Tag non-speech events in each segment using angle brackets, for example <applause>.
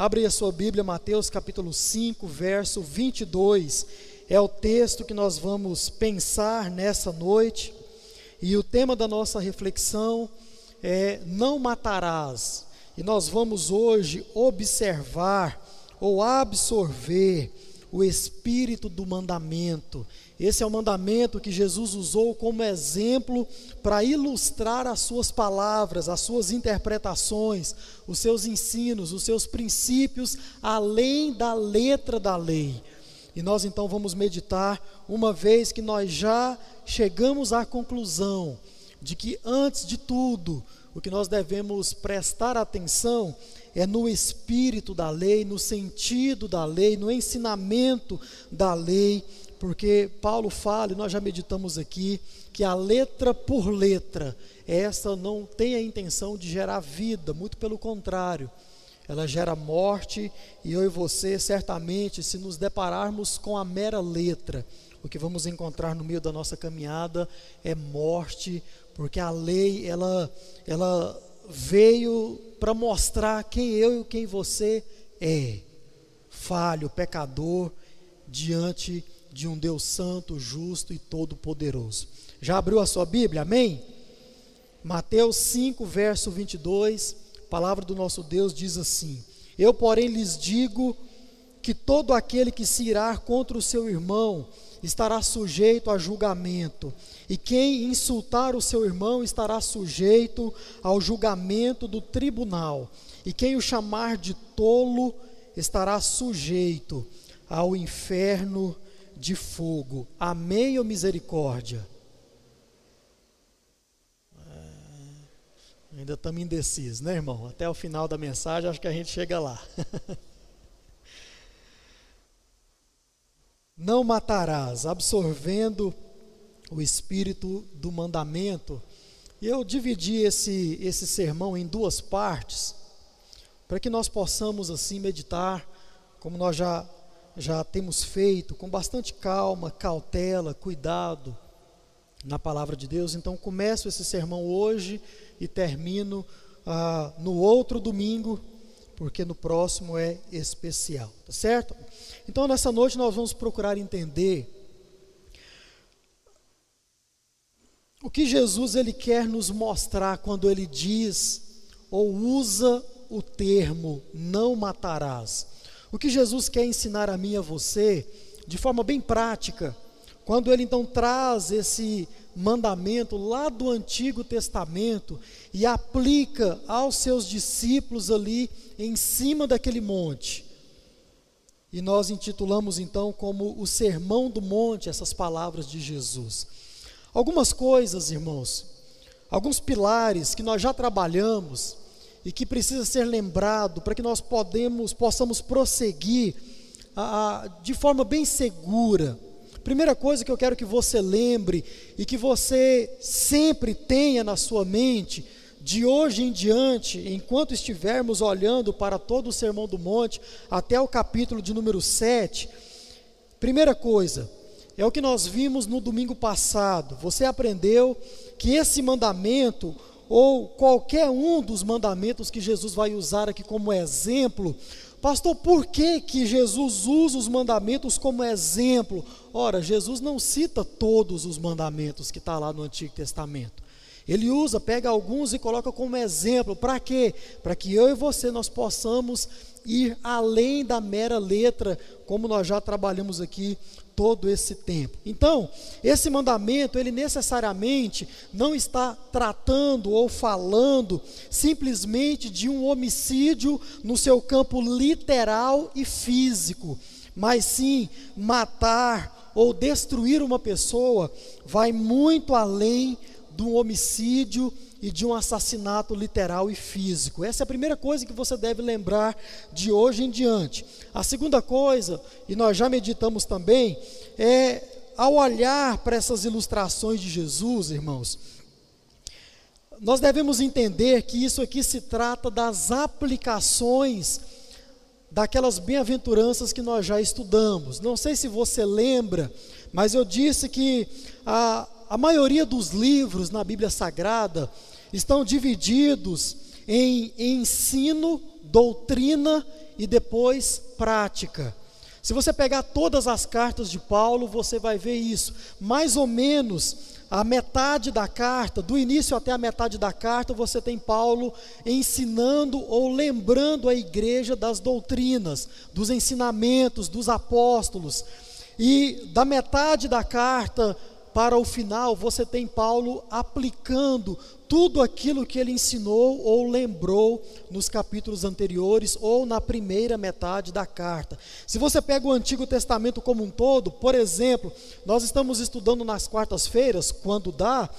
Abre a sua Bíblia, Mateus capítulo 5, verso 22. É o texto que nós vamos pensar nessa noite. E o tema da nossa reflexão é: Não matarás. E nós vamos hoje observar ou absorver o espírito do mandamento. Esse é o mandamento que Jesus usou como exemplo para ilustrar as suas palavras, as suas interpretações, os seus ensinos, os seus princípios, além da letra da lei. E nós então vamos meditar, uma vez que nós já chegamos à conclusão de que, antes de tudo, o que nós devemos prestar atenção é no espírito da lei, no sentido da lei, no ensinamento da lei, porque Paulo fala, e nós já meditamos aqui, que a letra por letra, essa não tem a intenção de gerar vida, muito pelo contrário, ela gera morte, e eu e você, certamente, se nos depararmos com a mera letra, o que vamos encontrar no meio da nossa caminhada é morte, porque a lei, ela, ela veio para mostrar quem eu e quem você é. Falho, pecador, diante de um Deus santo, justo e todo-poderoso. Já abriu a sua Bíblia? Amém? Mateus 5, verso 22, a palavra do nosso Deus diz assim: Eu, porém, lhes digo que todo aquele que se irá contra o seu irmão estará sujeito a julgamento, e quem insultar o seu irmão estará sujeito ao julgamento do tribunal, e quem o chamar de tolo estará sujeito ao inferno de fogo. Amém ou misericórdia? É, ainda estamos indecisos, né, irmão? Até o final da mensagem, acho que a gente chega lá. <laughs> não matarás, absorvendo o espírito do mandamento. E eu dividi esse, esse sermão em duas partes, para que nós possamos assim meditar, como nós já, já temos feito, com bastante calma, cautela, cuidado na palavra de Deus. Então, começo esse sermão hoje e termino ah, no outro domingo, porque no próximo é especial, tá certo? Então, nessa noite, nós vamos procurar entender o que Jesus ele quer nos mostrar quando ele diz ou usa o termo não matarás. O que Jesus quer ensinar a mim e a você, de forma bem prática, quando ele então traz esse mandamento lá do Antigo Testamento e aplica aos seus discípulos ali em cima daquele monte. E nós intitulamos então como o Sermão do Monte essas palavras de Jesus. Algumas coisas, irmãos, alguns pilares que nós já trabalhamos e que precisa ser lembrado para que nós podemos, possamos prosseguir a, a, de forma bem segura. Primeira coisa que eu quero que você lembre e que você sempre tenha na sua mente de hoje em diante, enquanto estivermos olhando para todo o Sermão do Monte, até o capítulo de número 7, primeira coisa, é o que nós vimos no domingo passado. Você aprendeu que esse mandamento, ou qualquer um dos mandamentos que Jesus vai usar aqui como exemplo, pastor, por que, que Jesus usa os mandamentos como exemplo? Ora, Jesus não cita todos os mandamentos que está lá no Antigo Testamento. Ele usa, pega alguns e coloca como exemplo. Para quê? Para que eu e você nós possamos ir além da mera letra, como nós já trabalhamos aqui todo esse tempo. Então, esse mandamento, ele necessariamente não está tratando ou falando simplesmente de um homicídio no seu campo literal e físico, mas sim matar ou destruir uma pessoa vai muito além de um homicídio e de um assassinato literal e físico. Essa é a primeira coisa que você deve lembrar de hoje em diante. A segunda coisa, e nós já meditamos também, é ao olhar para essas ilustrações de Jesus, irmãos, nós devemos entender que isso aqui se trata das aplicações daquelas bem-aventuranças que nós já estudamos. Não sei se você lembra, mas eu disse que a a maioria dos livros na Bíblia Sagrada estão divididos em ensino, doutrina e depois prática. Se você pegar todas as cartas de Paulo, você vai ver isso. Mais ou menos a metade da carta, do início até a metade da carta, você tem Paulo ensinando ou lembrando a igreja das doutrinas, dos ensinamentos dos apóstolos. E da metade da carta para o final, você tem Paulo aplicando tudo aquilo que ele ensinou ou lembrou nos capítulos anteriores ou na primeira metade da carta. Se você pega o Antigo Testamento como um todo, por exemplo, nós estamos estudando nas quartas-feiras, quando dá,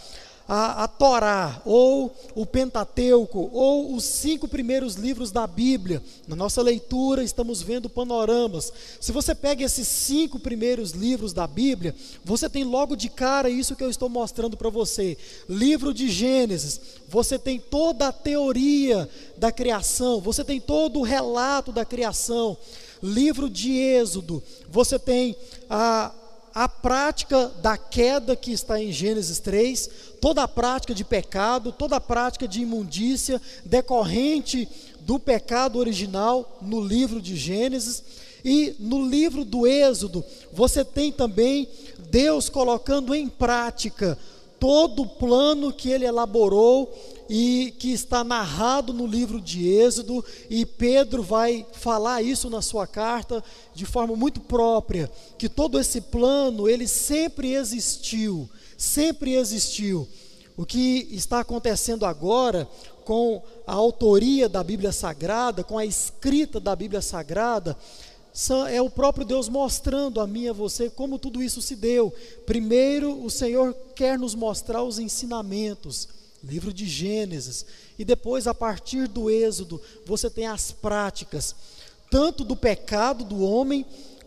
a, a Torá, ou o Pentateuco, ou os cinco primeiros livros da Bíblia. Na nossa leitura, estamos vendo panoramas. Se você pega esses cinco primeiros livros da Bíblia, você tem logo de cara isso que eu estou mostrando para você. Livro de Gênesis, você tem toda a teoria da criação, você tem todo o relato da criação. Livro de Êxodo, você tem a a prática da queda que está em Gênesis 3, toda a prática de pecado, toda a prática de imundícia decorrente do pecado original no livro de Gênesis. E no livro do Êxodo, você tem também Deus colocando em prática todo o plano que ele elaborou e que está narrado no livro de Êxodo, e Pedro vai falar isso na sua carta de forma muito própria, que todo esse plano, ele sempre existiu, sempre existiu. O que está acontecendo agora com a autoria da Bíblia Sagrada, com a escrita da Bíblia Sagrada, é o próprio Deus mostrando a mim e a você como tudo isso se deu. Primeiro, o Senhor quer nos mostrar os ensinamentos livro de Gênesis, e depois, a partir do Êxodo, você tem as práticas, tanto do pecado do homem,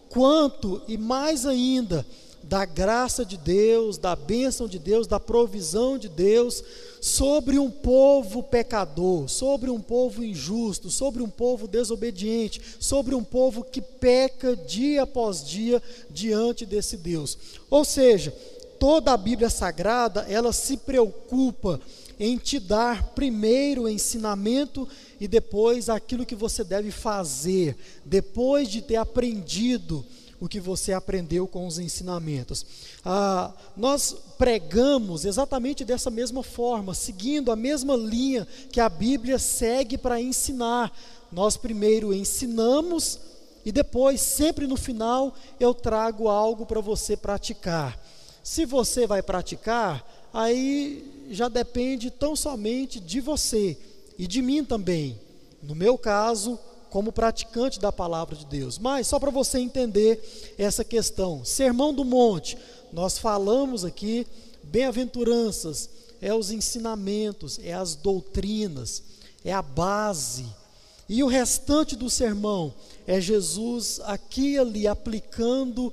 quanto e mais ainda da graça de Deus, da bênção de Deus, da provisão de Deus sobre um povo pecador, sobre um povo injusto, sobre um povo desobediente, sobre um povo que peca dia após dia diante desse Deus. Ou seja, toda a Bíblia Sagrada, ela se preocupa em te dar primeiro o ensinamento e depois aquilo que você deve fazer, depois de ter aprendido o que você aprendeu com os ensinamentos. Ah, nós pregamos exatamente dessa mesma forma, seguindo a mesma linha que a Bíblia segue para ensinar. Nós primeiro ensinamos e depois, sempre no final, eu trago algo para você praticar. Se você vai praticar, aí já depende tão somente de você e de mim também. No meu caso, como praticante da palavra de Deus. Mas só para você entender essa questão, Sermão do Monte, nós falamos aqui bem-aventuranças, é os ensinamentos, é as doutrinas, é a base. E o restante do sermão é Jesus aqui e ali aplicando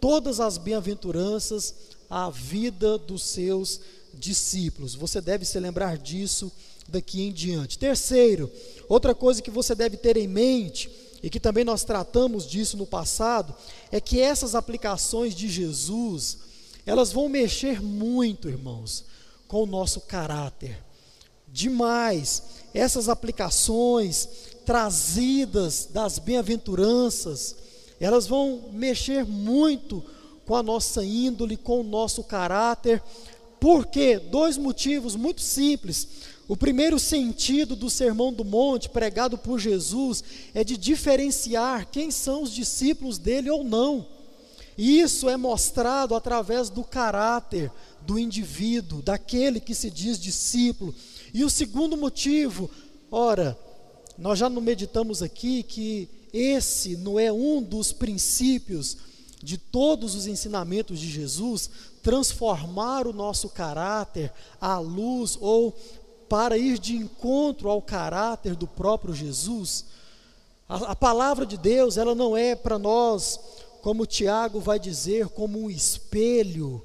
todas as bem-aventuranças à vida dos seus discípulos. Você deve se lembrar disso daqui em diante. Terceiro, outra coisa que você deve ter em mente, e que também nós tratamos disso no passado, é que essas aplicações de Jesus, elas vão mexer muito, irmãos, com o nosso caráter. Demais. Essas aplicações trazidas das bem-aventuranças, elas vão mexer muito com a nossa índole, com o nosso caráter, por quê? Dois motivos muito simples. O primeiro sentido do Sermão do Monte, pregado por Jesus, é de diferenciar quem são os discípulos dele ou não. E isso é mostrado através do caráter do indivíduo, daquele que se diz discípulo. E o segundo motivo, ora, nós já não meditamos aqui que esse não é um dos princípios de todos os ensinamentos de Jesus, transformar o nosso caráter à luz ou para ir de encontro ao caráter do próprio Jesus. A, a palavra de Deus, ela não é para nós, como Tiago vai dizer, como um espelho,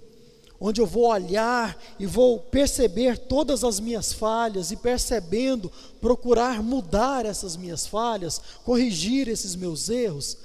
onde eu vou olhar e vou perceber todas as minhas falhas e percebendo, procurar mudar essas minhas falhas, corrigir esses meus erros.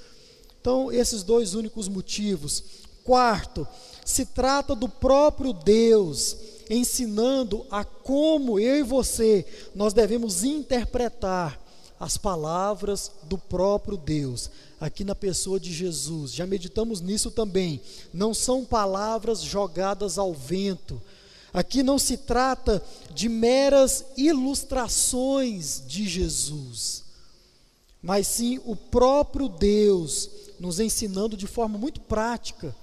Então, esses dois únicos motivos. Quarto, se trata do próprio Deus ensinando a como eu e você nós devemos interpretar as palavras do próprio Deus, aqui na pessoa de Jesus. Já meditamos nisso também. Não são palavras jogadas ao vento. Aqui não se trata de meras ilustrações de Jesus, mas sim o próprio Deus nos ensinando de forma muito prática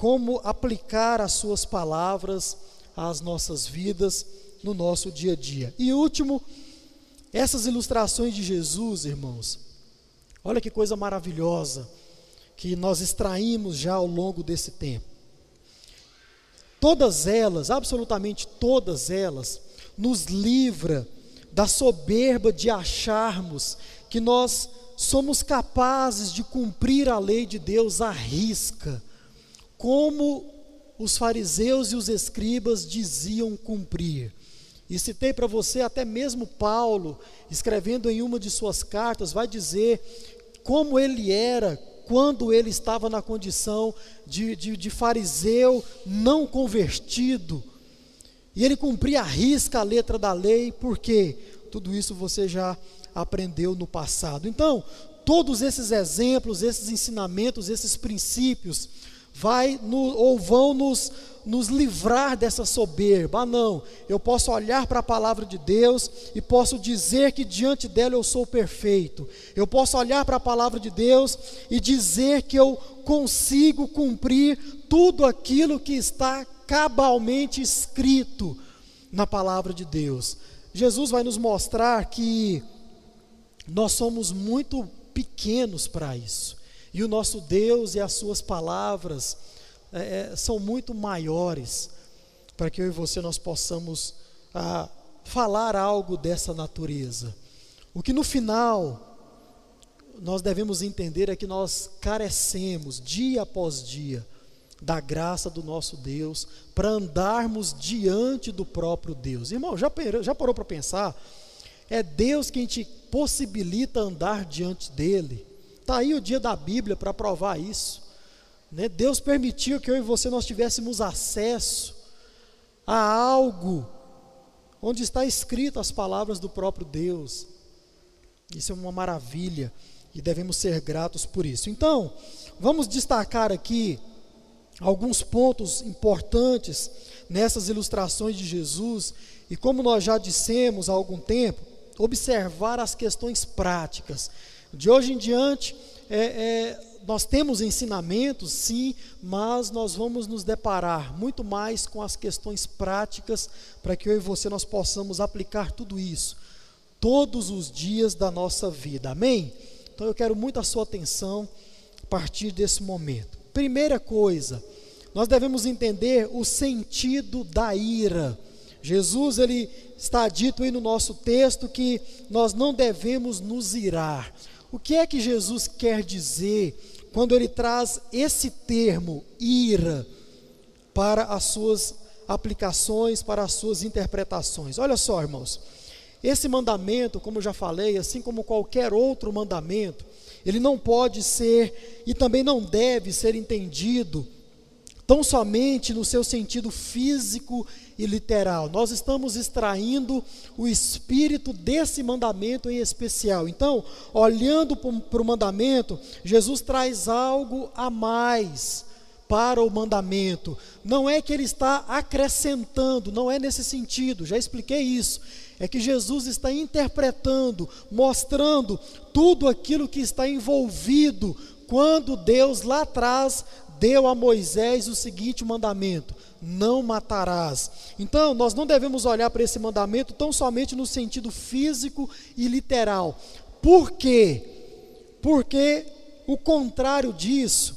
como aplicar as suas palavras às nossas vidas no nosso dia a dia. E último, essas ilustrações de Jesus, irmãos, olha que coisa maravilhosa que nós extraímos já ao longo desse tempo. Todas elas, absolutamente todas elas, nos livra da soberba de acharmos que nós somos capazes de cumprir a lei de Deus à risca, como os fariseus e os escribas diziam cumprir. E citei para você até mesmo Paulo, escrevendo em uma de suas cartas, vai dizer como ele era quando ele estava na condição de, de, de fariseu não convertido. E ele cumpria a risca a letra da lei, porque tudo isso você já aprendeu no passado. Então, todos esses exemplos, esses ensinamentos, esses princípios, vai no, ou vão nos, nos livrar dessa soberba. Ah, não, eu posso olhar para a palavra de Deus e posso dizer que diante dela eu sou perfeito. Eu posso olhar para a palavra de Deus e dizer que eu consigo cumprir tudo aquilo que está cabalmente escrito na palavra de Deus. Jesus vai nos mostrar que nós somos muito pequenos para isso. E o nosso Deus e as suas palavras é, é, são muito maiores para que eu e você nós possamos ah, falar algo dessa natureza. O que no final nós devemos entender é que nós carecemos dia após dia da graça do nosso Deus para andarmos diante do próprio Deus. Irmão, já, já parou para pensar? É Deus quem te possibilita andar diante dele. Está aí o dia da Bíblia para provar isso. Né? Deus permitiu que eu e você nós tivéssemos acesso a algo onde está escrito as palavras do próprio Deus. Isso é uma maravilha e devemos ser gratos por isso. Então, vamos destacar aqui alguns pontos importantes nessas ilustrações de Jesus e como nós já dissemos há algum tempo, observar as questões práticas. De hoje em diante, é, é, nós temos ensinamentos, sim, mas nós vamos nos deparar muito mais com as questões práticas para que eu e você nós possamos aplicar tudo isso todos os dias da nossa vida. Amém? Então eu quero muito a sua atenção a partir desse momento. Primeira coisa, nós devemos entender o sentido da ira. Jesus ele está dito aí no nosso texto que nós não devemos nos irar. O que é que Jesus quer dizer quando ele traz esse termo, ira, para as suas aplicações, para as suas interpretações? Olha só, irmãos, esse mandamento, como eu já falei, assim como qualquer outro mandamento, ele não pode ser e também não deve ser entendido tão somente no seu sentido físico e literal. Nós estamos extraindo o espírito desse mandamento em especial. Então, olhando para o mandamento, Jesus traz algo a mais para o mandamento. Não é que ele está acrescentando, não é nesse sentido, já expliquei isso. É que Jesus está interpretando, mostrando tudo aquilo que está envolvido quando Deus lá atrás deu a Moisés o seguinte mandamento: não matarás. Então, nós não devemos olhar para esse mandamento tão somente no sentido físico e literal. Por quê? Porque o contrário disso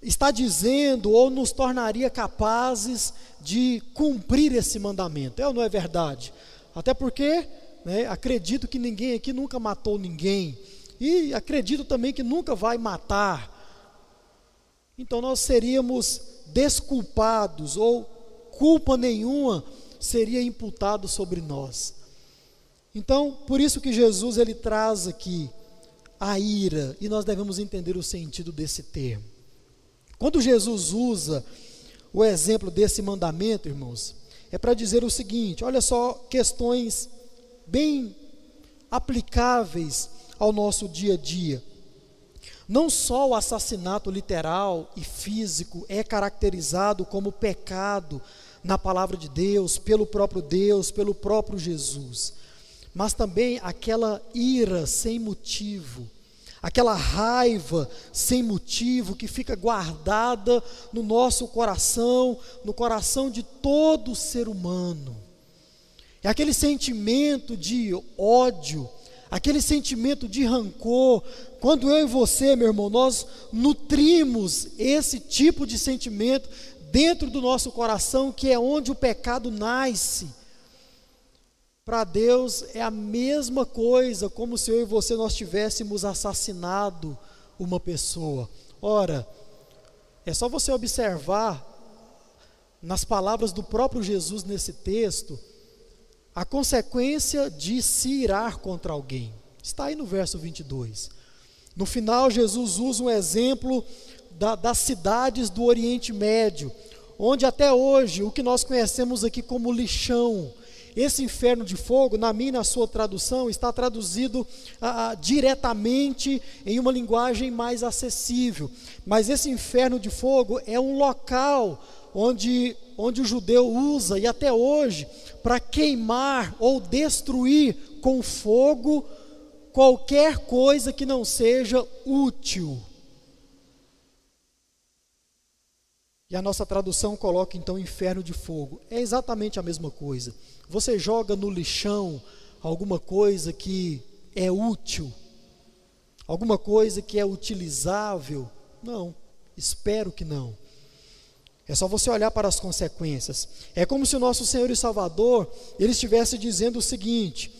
está dizendo ou nos tornaria capazes de cumprir esse mandamento. É ou não é verdade? Até porque né, acredito que ninguém aqui nunca matou ninguém. E acredito também que nunca vai matar então nós seríamos desculpados ou culpa nenhuma seria imputado sobre nós. Então, por isso que Jesus ele traz aqui a ira, e nós devemos entender o sentido desse termo. Quando Jesus usa o exemplo desse mandamento, irmãos, é para dizer o seguinte: olha só, questões bem aplicáveis ao nosso dia a dia. Não só o assassinato literal e físico é caracterizado como pecado na palavra de Deus, pelo próprio Deus, pelo próprio Jesus, mas também aquela ira sem motivo, aquela raiva sem motivo que fica guardada no nosso coração, no coração de todo ser humano. É aquele sentimento de ódio, aquele sentimento de rancor. Quando eu e você, meu irmão, nós nutrimos esse tipo de sentimento dentro do nosso coração, que é onde o pecado nasce. Para Deus é a mesma coisa, como se eu e você nós tivéssemos assassinado uma pessoa. Ora, é só você observar nas palavras do próprio Jesus nesse texto a consequência de se irar contra alguém. Está aí no verso 22. No final, Jesus usa um exemplo da, das cidades do Oriente Médio, onde até hoje o que nós conhecemos aqui como lixão, esse inferno de fogo, na minha na sua tradução, está traduzido ah, diretamente em uma linguagem mais acessível. Mas esse inferno de fogo é um local onde, onde o judeu usa, e até hoje, para queimar ou destruir com fogo qualquer coisa que não seja útil. E a nossa tradução coloca então inferno de fogo. É exatamente a mesma coisa. Você joga no lixão alguma coisa que é útil, alguma coisa que é utilizável? Não, espero que não. É só você olhar para as consequências. É como se o nosso Senhor e Salvador, ele estivesse dizendo o seguinte: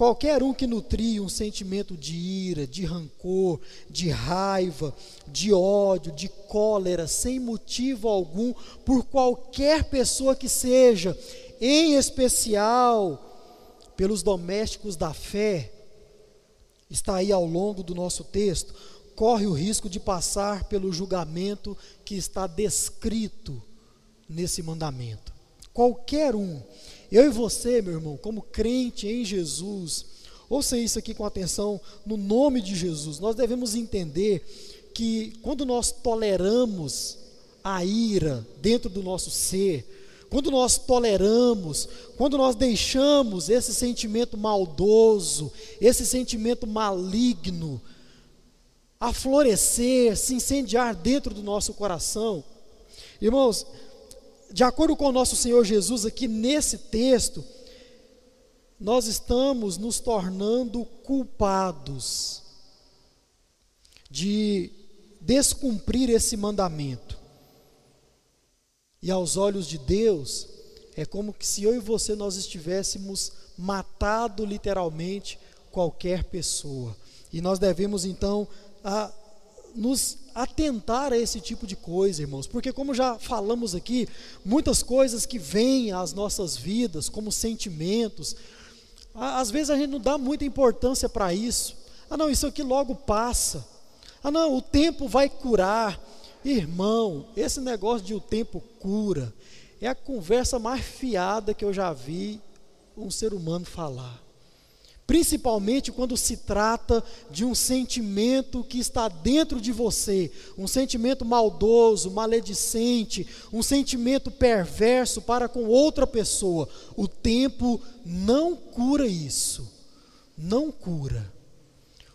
Qualquer um que nutria um sentimento de ira, de rancor, de raiva, de ódio, de cólera, sem motivo algum, por qualquer pessoa que seja, em especial pelos domésticos da fé, está aí ao longo do nosso texto, corre o risco de passar pelo julgamento que está descrito nesse mandamento. Qualquer um eu e você, meu irmão, como crente em Jesus, ouça isso aqui com atenção, no nome de Jesus, nós devemos entender que quando nós toleramos a ira dentro do nosso ser, quando nós toleramos, quando nós deixamos esse sentimento maldoso, esse sentimento maligno, a florescer, se incendiar dentro do nosso coração, irmãos, de acordo com o nosso Senhor Jesus, aqui nesse texto, nós estamos nos tornando culpados de descumprir esse mandamento. E aos olhos de Deus, é como se eu e você nós estivéssemos matado literalmente qualquer pessoa. E nós devemos então a, nos atentar a esse tipo de coisa, irmãos, porque, como já falamos aqui, muitas coisas que vêm às nossas vidas, como sentimentos, às vezes a gente não dá muita importância para isso. Ah, não, isso aqui logo passa. Ah, não, o tempo vai curar. Irmão, esse negócio de o tempo cura é a conversa mais fiada que eu já vi um ser humano falar principalmente quando se trata de um sentimento que está dentro de você, um sentimento maldoso, maledicente, um sentimento perverso para com outra pessoa. O tempo não cura isso. Não cura.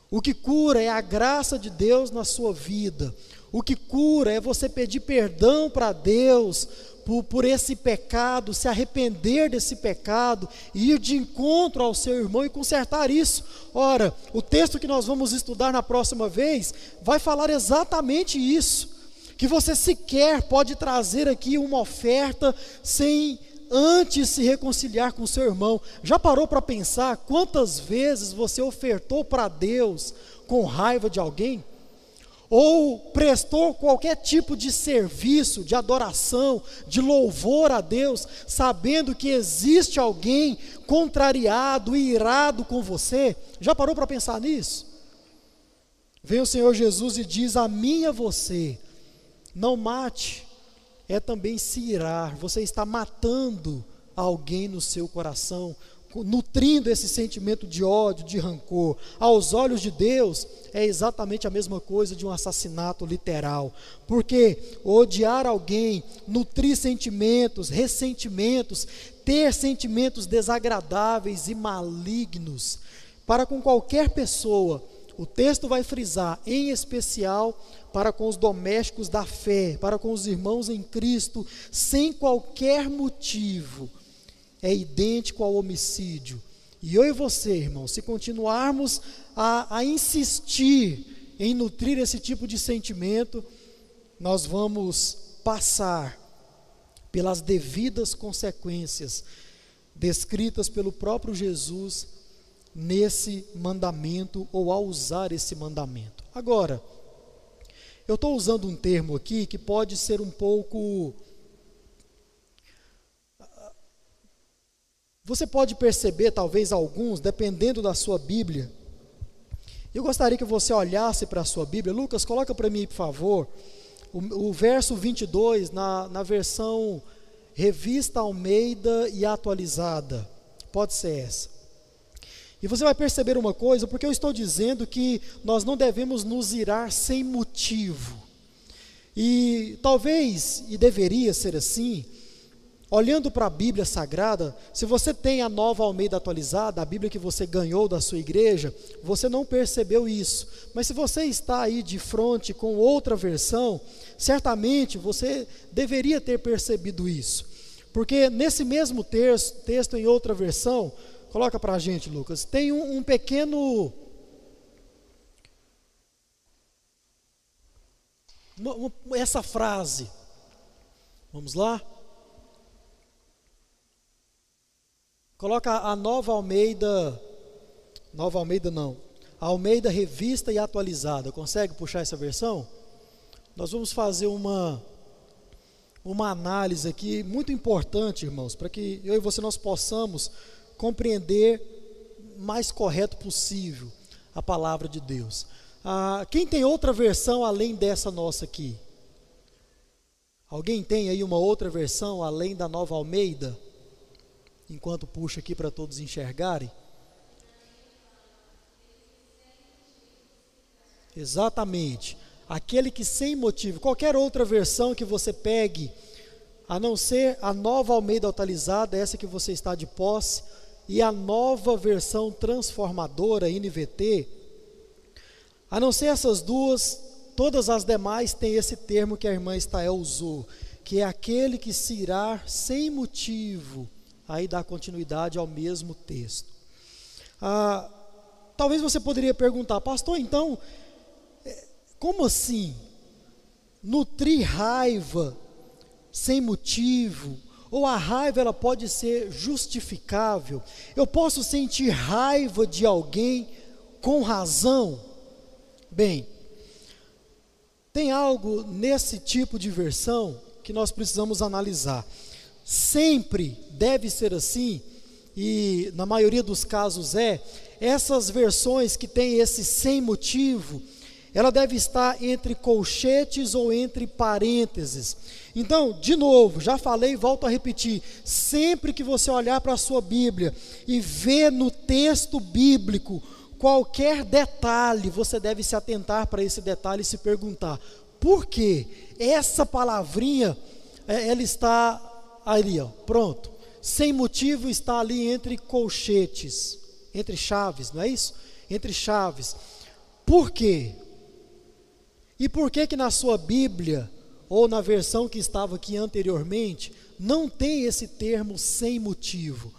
O que cura é a graça de Deus na sua vida. O que cura é você pedir perdão para Deus por, por esse pecado, se arrepender desse pecado, ir de encontro ao seu irmão e consertar isso. Ora, o texto que nós vamos estudar na próxima vez vai falar exatamente isso. Que você sequer pode trazer aqui uma oferta sem antes se reconciliar com seu irmão. Já parou para pensar quantas vezes você ofertou para Deus com raiva de alguém? Ou prestou qualquer tipo de serviço, de adoração, de louvor a Deus, sabendo que existe alguém contrariado e irado com você? Já parou para pensar nisso? Vem o Senhor Jesus e diz a mim a você: não mate, é também se irar, você está matando alguém no seu coração, nutrindo esse sentimento de ódio, de rancor. Aos olhos de Deus, é exatamente a mesma coisa de um assassinato literal. Porque odiar alguém, nutrir sentimentos, ressentimentos, ter sentimentos desagradáveis e malignos para com qualquer pessoa, o texto vai frisar, em especial para com os domésticos da fé, para com os irmãos em Cristo, sem qualquer motivo é idêntico ao homicídio. E eu e você, irmão, se continuarmos a, a insistir em nutrir esse tipo de sentimento, nós vamos passar pelas devidas consequências descritas pelo próprio Jesus nesse mandamento ou ao usar esse mandamento. Agora, eu estou usando um termo aqui que pode ser um pouco Você pode perceber, talvez alguns, dependendo da sua Bíblia. Eu gostaria que você olhasse para a sua Bíblia. Lucas, coloca para mim, por favor, o, o verso 22 na, na versão revista Almeida e atualizada. Pode ser essa. E você vai perceber uma coisa, porque eu estou dizendo que nós não devemos nos irar sem motivo. E talvez, e deveria ser assim, Olhando para a Bíblia Sagrada, se você tem a nova Almeida atualizada, a Bíblia que você ganhou da sua igreja, você não percebeu isso. Mas se você está aí de frente com outra versão, certamente você deveria ter percebido isso. Porque nesse mesmo texto, texto em outra versão, coloca para a gente, Lucas, tem um, um pequeno. Uma, uma, essa frase. Vamos lá? Coloca a nova Almeida, nova Almeida não, Almeida revista e atualizada. Consegue puxar essa versão? Nós vamos fazer uma uma análise aqui muito importante, irmãos, para que eu e você nós possamos compreender mais correto possível a palavra de Deus. Ah, quem tem outra versão além dessa nossa aqui? Alguém tem aí uma outra versão além da Nova Almeida? Enquanto puxa aqui para todos enxergarem. Exatamente. Aquele que sem motivo, qualquer outra versão que você pegue, a não ser a nova Almeida atualizada, essa que você está de posse, e a nova versão transformadora, NVT, a não ser essas duas, todas as demais têm esse termo que a irmã Estael usou, que é aquele que se irá sem motivo, aí dá continuidade ao mesmo texto. Ah, talvez você poderia perguntar, pastor, então, é, como assim? Nutrir raiva sem motivo, ou a raiva ela pode ser justificável? Eu posso sentir raiva de alguém com razão? Bem, tem algo nesse tipo de versão que nós precisamos analisar sempre deve ser assim, e na maioria dos casos é, essas versões que tem esse sem motivo, ela deve estar entre colchetes ou entre parênteses. Então, de novo, já falei, volto a repetir: sempre que você olhar para a sua Bíblia e ver no texto bíblico qualquer detalhe, você deve se atentar para esse detalhe e se perguntar: por que essa palavrinha é, ela está ali, pronto. Sem motivo está ali entre colchetes, entre chaves, não é isso? Entre chaves. Por quê? E por que que na sua Bíblia ou na versão que estava aqui anteriormente não tem esse termo sem motivo?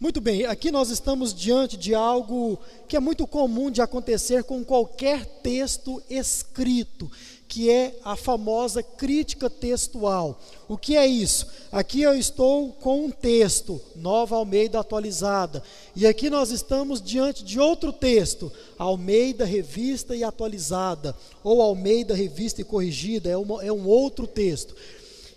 Muito bem, aqui nós estamos diante de algo que é muito comum de acontecer com qualquer texto escrito, que é a famosa crítica textual. O que é isso? Aqui eu estou com um texto, Nova Almeida atualizada, e aqui nós estamos diante de outro texto, Almeida revista e atualizada, ou Almeida revista e corrigida, é, uma, é um outro texto.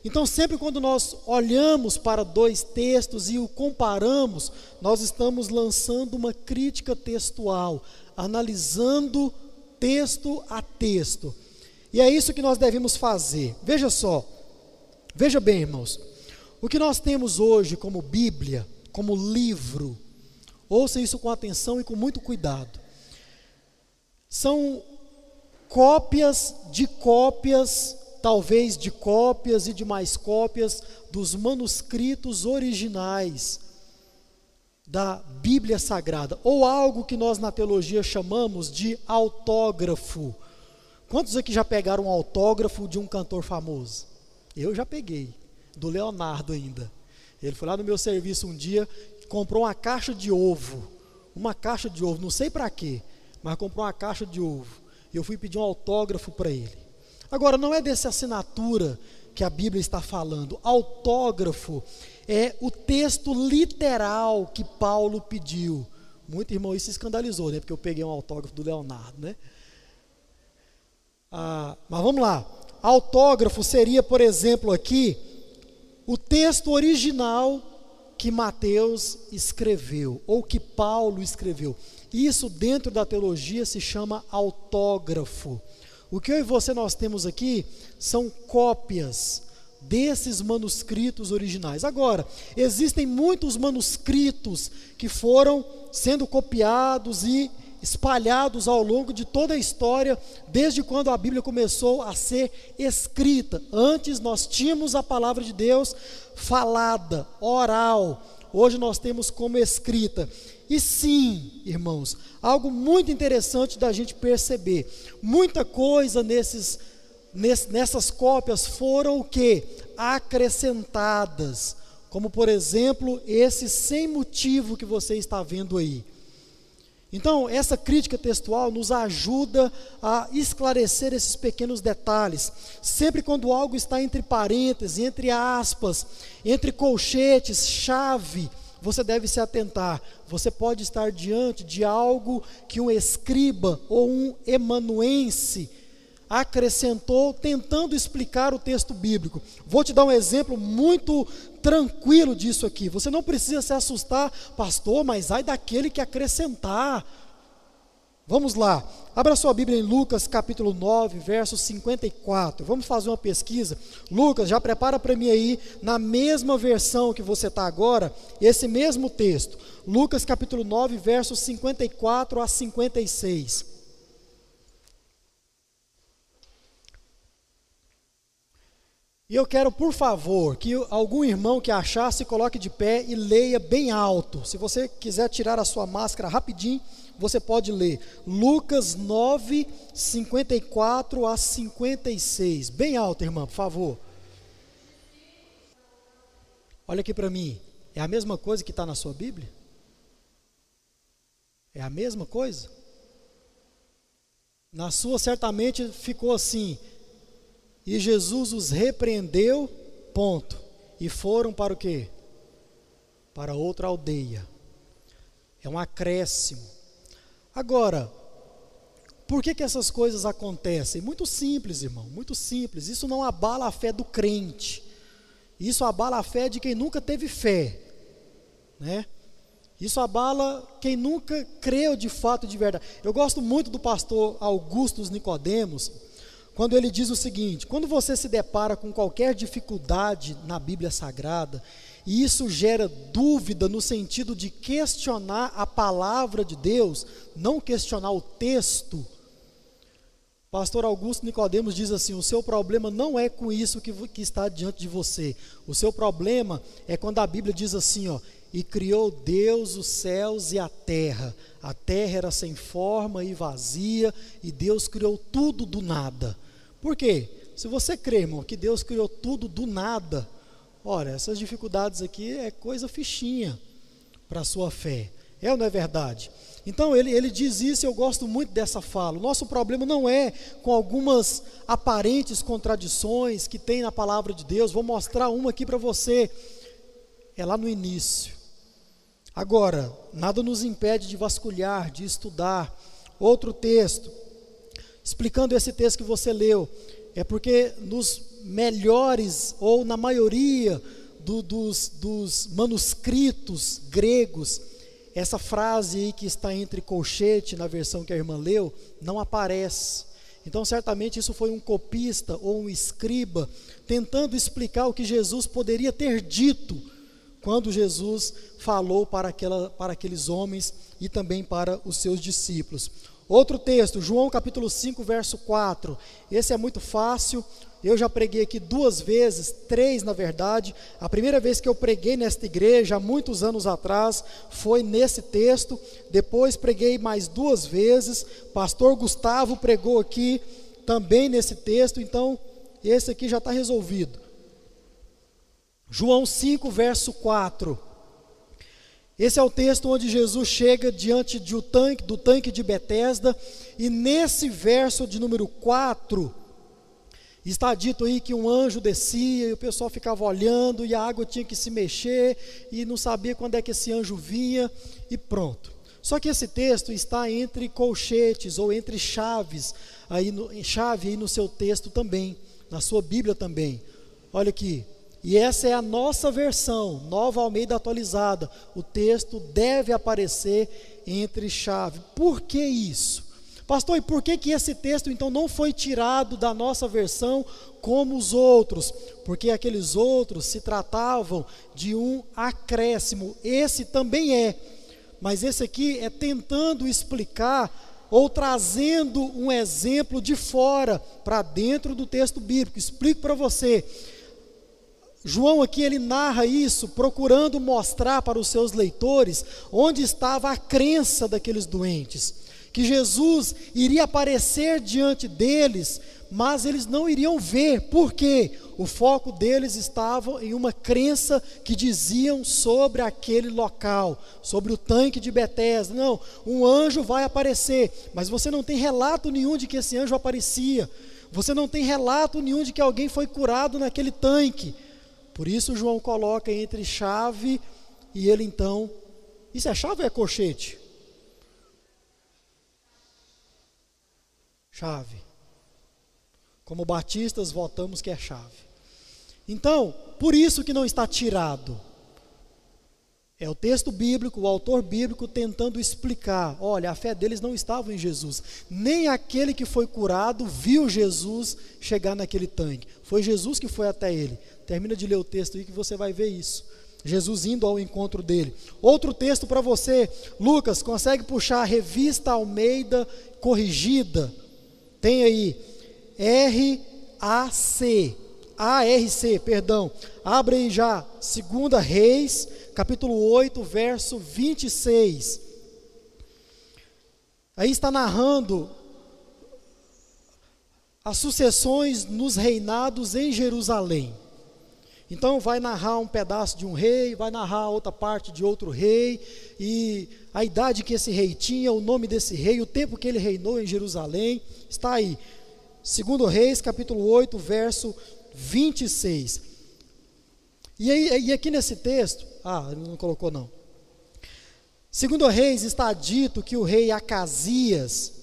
Então, sempre quando nós olhamos para dois textos e o comparamos, nós estamos lançando uma crítica textual, analisando texto a texto. E é isso que nós devemos fazer. Veja só, Veja bem, irmãos, o que nós temos hoje como Bíblia, como livro, ouça isso com atenção e com muito cuidado, são cópias de cópias, talvez de cópias e de mais cópias dos manuscritos originais da Bíblia Sagrada, ou algo que nós na teologia chamamos de autógrafo. Quantos aqui já pegaram um autógrafo de um cantor famoso? Eu já peguei, do Leonardo ainda. Ele foi lá no meu serviço um dia, comprou uma caixa de ovo, uma caixa de ovo, não sei para quê, mas comprou uma caixa de ovo. E eu fui pedir um autógrafo para ele. Agora, não é dessa assinatura que a Bíblia está falando. Autógrafo é o texto literal que Paulo pediu. Muito irmão isso escandalizou, né? Porque eu peguei um autógrafo do Leonardo, né? Ah, mas vamos lá. Autógrafo seria, por exemplo, aqui o texto original que Mateus escreveu ou que Paulo escreveu. Isso dentro da teologia se chama autógrafo. O que eu e você nós temos aqui são cópias desses manuscritos originais. Agora, existem muitos manuscritos que foram sendo copiados e espalhados ao longo de toda a história, desde quando a Bíblia começou a ser escrita. Antes nós tínhamos a palavra de Deus falada, oral. Hoje nós temos como escrita. E sim, irmãos, algo muito interessante da gente perceber. Muita coisa nesses, nessas cópias foram o que? Acrescentadas. Como por exemplo, esse sem motivo que você está vendo aí. Então, essa crítica textual nos ajuda a esclarecer esses pequenos detalhes. Sempre quando algo está entre parênteses, entre aspas, entre colchetes, chave, você deve se atentar. Você pode estar diante de algo que um escriba ou um emanuense acrescentou tentando explicar o texto bíblico. Vou te dar um exemplo muito tranquilo disso aqui. Você não precisa se assustar, pastor, mas ai daquele que acrescentar. Vamos lá, abra sua Bíblia em Lucas capítulo 9, verso 54. Vamos fazer uma pesquisa. Lucas, já prepara para mim aí, na mesma versão que você está agora, esse mesmo texto. Lucas capítulo 9, versos 54 a 56. E eu quero, por favor, que algum irmão que achar se coloque de pé e leia bem alto. Se você quiser tirar a sua máscara rapidinho, você pode ler Lucas 9, 54 a 56. Bem alto, irmã, por favor. Olha aqui para mim. É a mesma coisa que está na sua Bíblia? É a mesma coisa? Na sua, certamente ficou assim. E Jesus os repreendeu, ponto. E foram para o quê? Para outra aldeia. É um acréscimo. Agora, por que, que essas coisas acontecem? Muito simples, irmão, muito simples. Isso não abala a fé do crente. Isso abala a fé de quem nunca teve fé, né? Isso abala quem nunca creu de fato de verdade. Eu gosto muito do pastor Augustus Nicodemos, quando ele diz o seguinte: quando você se depara com qualquer dificuldade na Bíblia Sagrada, e isso gera dúvida no sentido de questionar a palavra de Deus, não questionar o texto. Pastor Augusto Nicodemos diz assim: o seu problema não é com isso que, que está diante de você. O seu problema é quando a Bíblia diz assim, ó, e criou Deus os céus e a terra. A terra era sem forma e vazia, e Deus criou tudo do nada. Por quê? Se você crê, irmão, que Deus criou tudo do nada, Ora, essas dificuldades aqui é coisa fichinha para a sua fé. É ou não é verdade? Então ele, ele diz isso, eu gosto muito dessa fala. O nosso problema não é com algumas aparentes contradições que tem na palavra de Deus. Vou mostrar uma aqui para você. É lá no início. Agora, nada nos impede de vasculhar, de estudar. Outro texto, explicando esse texto que você leu, é porque nos melhores, ou na maioria do, dos, dos manuscritos gregos, essa frase aí que está entre colchete, na versão que a irmã leu, não aparece. Então, certamente, isso foi um copista ou um escriba tentando explicar o que Jesus poderia ter dito quando Jesus falou para, aquela, para aqueles homens e também para os seus discípulos. Outro texto, João capítulo 5, verso 4. Esse é muito fácil. Eu já preguei aqui duas vezes, três na verdade. A primeira vez que eu preguei nesta igreja, há muitos anos atrás, foi nesse texto. Depois preguei mais duas vezes. Pastor Gustavo pregou aqui também nesse texto. Então, esse aqui já está resolvido. João 5, verso 4. Esse é o texto onde Jesus chega diante um tanque, do tanque de Betesda, e nesse verso de número 4, Está dito aí que um anjo descia e o pessoal ficava olhando e a água tinha que se mexer e não sabia quando é que esse anjo vinha e pronto. Só que esse texto está entre colchetes ou entre chaves, aí no, chave aí no seu texto também, na sua Bíblia também. Olha aqui. E essa é a nossa versão, Nova Almeida atualizada. O texto deve aparecer entre chave. Por que isso? Pastor, e por que, que esse texto então não foi tirado da nossa versão como os outros? Porque aqueles outros se tratavam de um acréscimo. Esse também é. Mas esse aqui é tentando explicar ou trazendo um exemplo de fora para dentro do texto bíblico. Explico para você. João aqui ele narra isso procurando mostrar para os seus leitores onde estava a crença daqueles doentes que Jesus iria aparecer diante deles, mas eles não iriam ver, porque o foco deles estava em uma crença que diziam sobre aquele local, sobre o tanque de Betesda. Não, um anjo vai aparecer, mas você não tem relato nenhum de que esse anjo aparecia. Você não tem relato nenhum de que alguém foi curado naquele tanque. Por isso João coloca entre chave e ele então. Isso é chave ou é colchete? chave. Como batistas, votamos que é chave. Então, por isso que não está tirado. É o texto bíblico, o autor bíblico tentando explicar: olha, a fé deles não estava em Jesus. Nem aquele que foi curado viu Jesus chegar naquele tanque. Foi Jesus que foi até ele. Termina de ler o texto aí que você vai ver isso. Jesus indo ao encontro dele. Outro texto para você, Lucas, consegue puxar a revista Almeida corrigida? Tem aí R-A-C, A-R-C, perdão. Abre aí já, 2 Reis, capítulo 8, verso 26. Aí está narrando as sucessões nos reinados em Jerusalém. Então vai narrar um pedaço de um rei, vai narrar outra parte de outro rei, e a idade que esse rei tinha, o nome desse rei, o tempo que ele reinou em Jerusalém, está aí. Segundo Reis, capítulo 8, verso 26. E, aí, e aqui nesse texto, ah, ele não colocou não. Segundo Reis está dito que o rei Acasias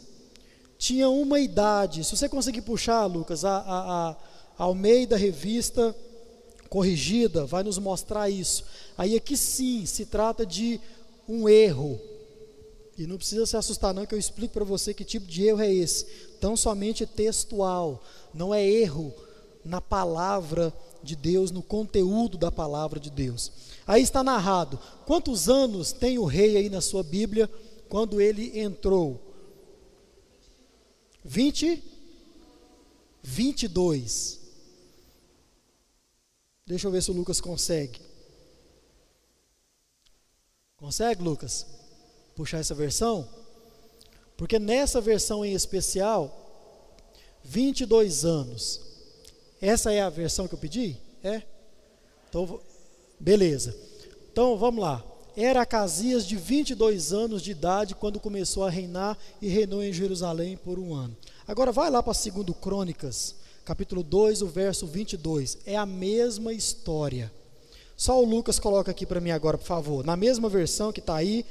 tinha uma idade. Se você conseguir puxar, Lucas, a, a, a Almeida Revista corrigida vai nos mostrar isso. Aí aqui sim se trata de um erro. E não precisa se assustar não que eu explico para você que tipo de erro é esse. Tão somente textual, não é erro na palavra de Deus, no conteúdo da palavra de Deus. Aí está narrado. Quantos anos tem o rei aí na sua Bíblia quando ele entrou? 20 22. Deixa eu ver se o Lucas consegue. Consegue, Lucas? Puxar essa versão? Porque nessa versão em especial, 22 anos. Essa é a versão que eu pedi? É? Então, beleza. Então, vamos lá. Era Acasias de 22 anos de idade quando começou a reinar e reinou em Jerusalém por um ano. Agora vai lá para 2 Crônicas, capítulo 2, o verso 22. É a mesma história. Só o Lucas coloca aqui para mim agora, por favor. Na mesma versão que está aí,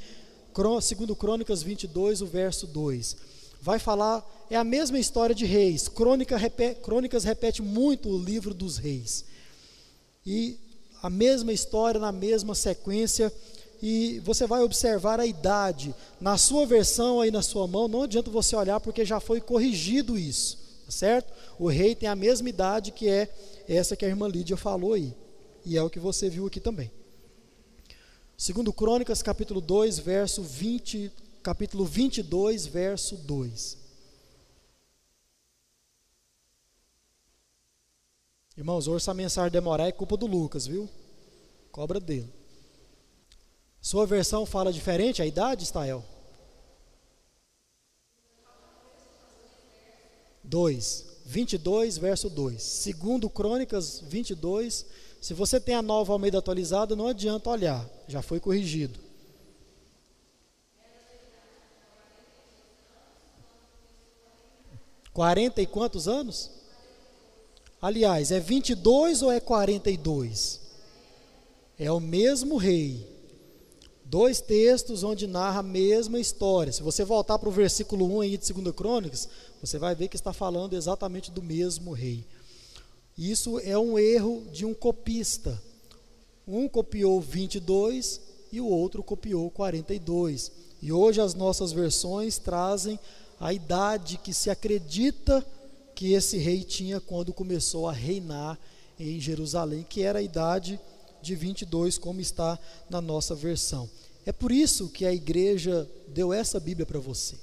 segundo Crônicas 22, o verso 2. Vai falar, é a mesma história de reis. Crônica, Crônicas repete muito o livro dos reis. E a mesma história, na mesma sequência, e você vai observar a idade. Na sua versão aí na sua mão, não adianta você olhar porque já foi corrigido isso, tá certo? O rei tem a mesma idade que é essa que a irmã Lídia falou aí. E é o que você viu aqui também. Segundo Crônicas, capítulo 2, verso 20, capítulo 22, verso 2. Irmãos, hoje essa mensagem demorar é culpa do Lucas, viu? Cobra dele. Sua versão fala diferente a idade, Estael? 2. 22, verso 2. Segundo Crônicas 22, se você tem a nova Almeida atualizada, não adianta olhar, já foi corrigido. Quarenta e quantos anos? Aliás, é 22 ou é 42? É o mesmo rei. Dois textos onde narra a mesma história. Se você voltar para o versículo 1 aí de 2 Crônicas, você vai ver que está falando exatamente do mesmo rei. Isso é um erro de um copista. Um copiou 22 e o outro copiou 42. E hoje as nossas versões trazem a idade que se acredita que esse rei tinha quando começou a reinar em Jerusalém, que era a idade de 22, como está na nossa versão. É por isso que a igreja deu essa Bíblia para você.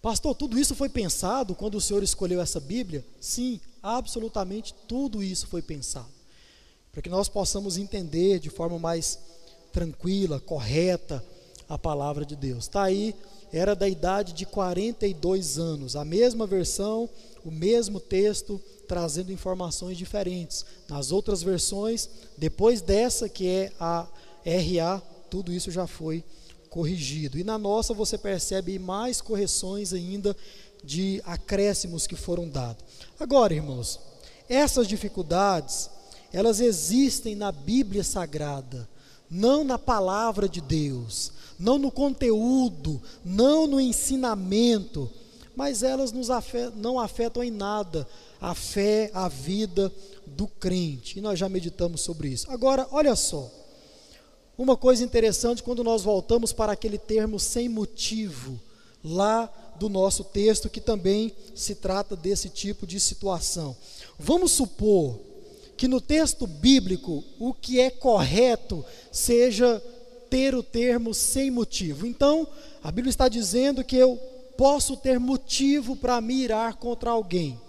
Pastor, tudo isso foi pensado quando o senhor escolheu essa Bíblia? Sim, absolutamente tudo isso foi pensado. Para que nós possamos entender de forma mais tranquila, correta, a palavra de Deus. Está aí, era da idade de 42 anos, a mesma versão o mesmo texto trazendo informações diferentes. Nas outras versões, depois dessa que é a RA, tudo isso já foi corrigido. E na nossa você percebe mais correções ainda de acréscimos que foram dados. Agora, irmãos, essas dificuldades, elas existem na Bíblia Sagrada, não na palavra de Deus, não no conteúdo, não no ensinamento mas elas nos afetam, não afetam em nada a fé, a vida do crente. E nós já meditamos sobre isso. Agora, olha só. Uma coisa interessante quando nós voltamos para aquele termo sem motivo, lá do nosso texto, que também se trata desse tipo de situação. Vamos supor que no texto bíblico o que é correto seja ter o termo sem motivo. Então, a Bíblia está dizendo que eu posso ter motivo para mirar contra alguém.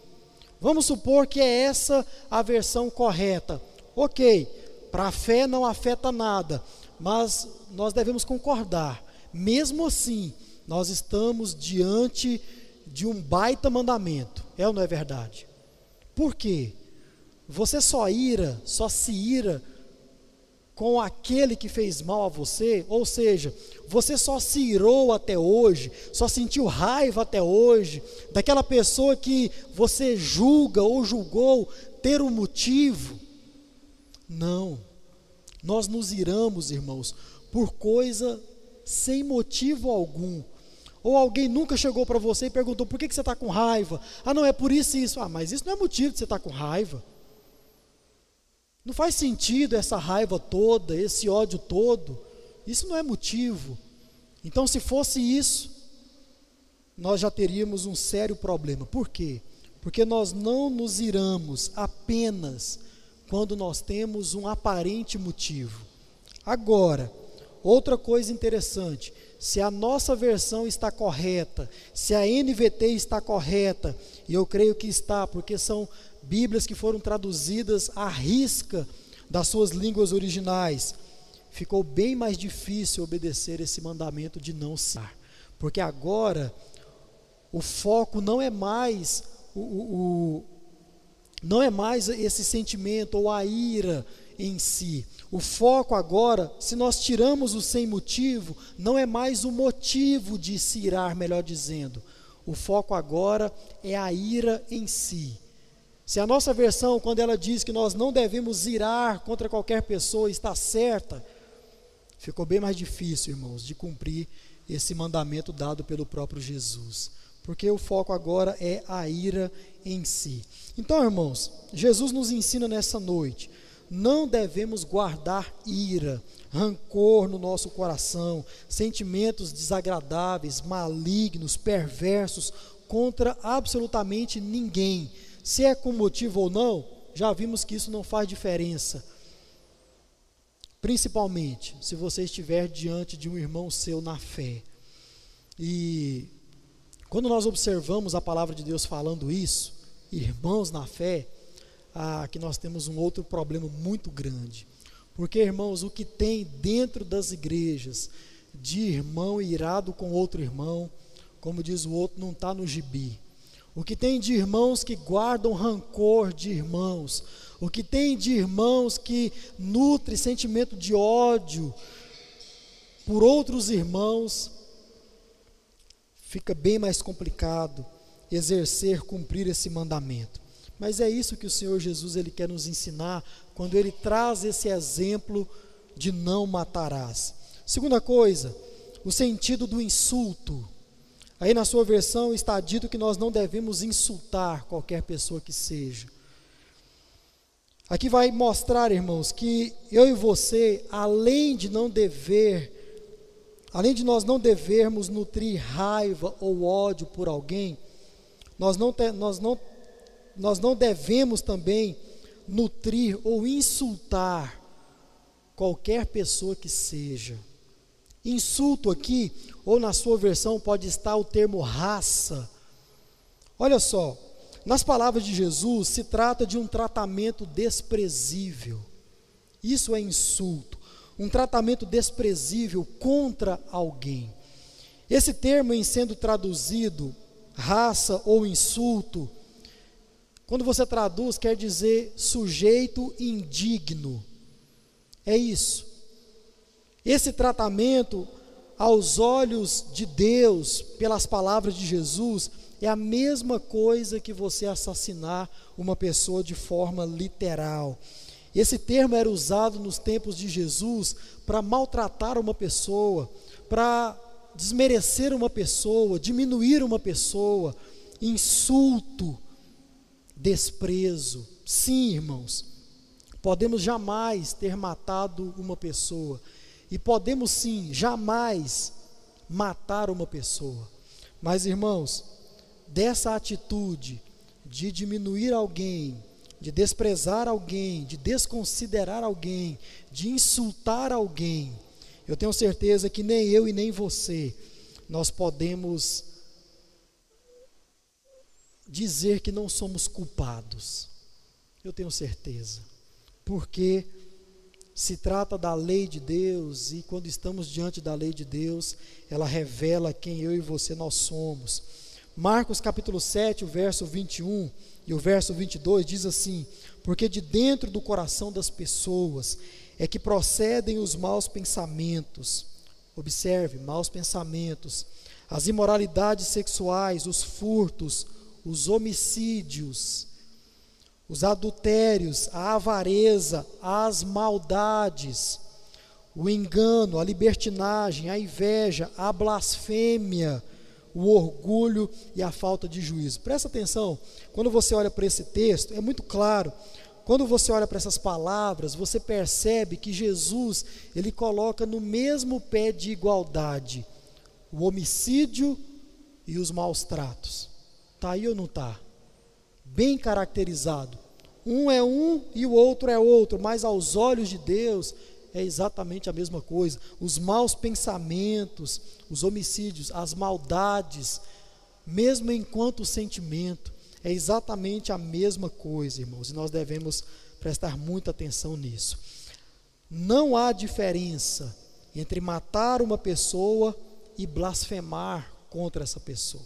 Vamos supor que é essa a versão correta. Ok, para a fé não afeta nada, mas nós devemos concordar. Mesmo assim, nós estamos diante de um baita mandamento. É ou não é verdade? Por quê? Você só ira, só se ira com aquele que fez mal a você, ou seja, você só se irou até hoje, só sentiu raiva até hoje, daquela pessoa que você julga ou julgou ter um motivo. Não, nós nos iramos, irmãos, por coisa sem motivo algum. Ou alguém nunca chegou para você e perguntou: por que, que você está com raiva? Ah, não, é por isso e isso. Ah, mas isso não é motivo de você estar tá com raiva. Não faz sentido essa raiva toda, esse ódio todo. Isso não é motivo. Então, se fosse isso, nós já teríamos um sério problema. Por quê? Porque nós não nos iramos apenas quando nós temos um aparente motivo. Agora, outra coisa interessante: se a nossa versão está correta, se a NVT está correta, e eu creio que está, porque são Bíblias que foram traduzidas à risca das suas línguas originais, ficou bem mais difícil obedecer esse mandamento de não se porque agora o foco não é mais o, o, o, não é mais esse sentimento ou a ira em si. O foco agora, se nós tiramos o sem motivo, não é mais o motivo de se irar, melhor dizendo. O foco agora é a ira em si. Se a nossa versão, quando ela diz que nós não devemos irar contra qualquer pessoa, está certa, ficou bem mais difícil, irmãos, de cumprir esse mandamento dado pelo próprio Jesus. Porque o foco agora é a ira em si. Então, irmãos, Jesus nos ensina nessa noite: não devemos guardar ira, rancor no nosso coração, sentimentos desagradáveis, malignos, perversos contra absolutamente ninguém. Se é com motivo ou não, já vimos que isso não faz diferença. Principalmente se você estiver diante de um irmão seu na fé. E quando nós observamos a palavra de Deus falando isso, irmãos na fé, ah, que nós temos um outro problema muito grande. Porque, irmãos, o que tem dentro das igrejas de irmão irado com outro irmão, como diz o outro, não está no gibi. O que tem de irmãos que guardam rancor de irmãos, o que tem de irmãos que nutre sentimento de ódio por outros irmãos, fica bem mais complicado exercer, cumprir esse mandamento. Mas é isso que o Senhor Jesus ele quer nos ensinar quando ele traz esse exemplo de não matarás. Segunda coisa, o sentido do insulto. Aí na sua versão está dito que nós não devemos insultar qualquer pessoa que seja. Aqui vai mostrar, irmãos, que eu e você, além de não dever, além de nós não devermos nutrir raiva ou ódio por alguém, nós não, te, nós não nós não devemos também nutrir ou insultar qualquer pessoa que seja. Insulto aqui, ou na sua versão pode estar o termo raça. Olha só, nas palavras de Jesus se trata de um tratamento desprezível. Isso é insulto, um tratamento desprezível contra alguém. Esse termo, em sendo traduzido, raça ou insulto, quando você traduz, quer dizer sujeito indigno. É isso. Esse tratamento, aos olhos de Deus, pelas palavras de Jesus, é a mesma coisa que você assassinar uma pessoa de forma literal. Esse termo era usado nos tempos de Jesus para maltratar uma pessoa, para desmerecer uma pessoa, diminuir uma pessoa, insulto desprezo. Sim, irmãos, podemos jamais ter matado uma pessoa, e podemos sim jamais matar uma pessoa, mas, irmãos, dessa atitude de diminuir alguém, de desprezar alguém, de desconsiderar alguém, de insultar alguém, eu tenho certeza que nem eu e nem você nós podemos dizer que não somos culpados. Eu tenho certeza. Porque se trata da lei de Deus e quando estamos diante da lei de Deus, ela revela quem eu e você nós somos. Marcos capítulo 7, o verso 21 e o verso 22 diz assim: Porque de dentro do coração das pessoas é que procedem os maus pensamentos. Observe, maus pensamentos, as imoralidades sexuais, os furtos, os homicídios, os adultérios, a avareza, as maldades, o engano, a libertinagem, a inveja, a blasfêmia, o orgulho e a falta de juízo. Presta atenção, quando você olha para esse texto, é muito claro. Quando você olha para essas palavras, você percebe que Jesus, ele coloca no mesmo pé de igualdade o homicídio e os maus tratos. Está aí ou não está? Bem caracterizado. Um é um e o outro é outro, mas aos olhos de Deus é exatamente a mesma coisa. Os maus pensamentos, os homicídios, as maldades, mesmo enquanto sentimento, é exatamente a mesma coisa, irmãos, e nós devemos prestar muita atenção nisso. Não há diferença entre matar uma pessoa e blasfemar contra essa pessoa.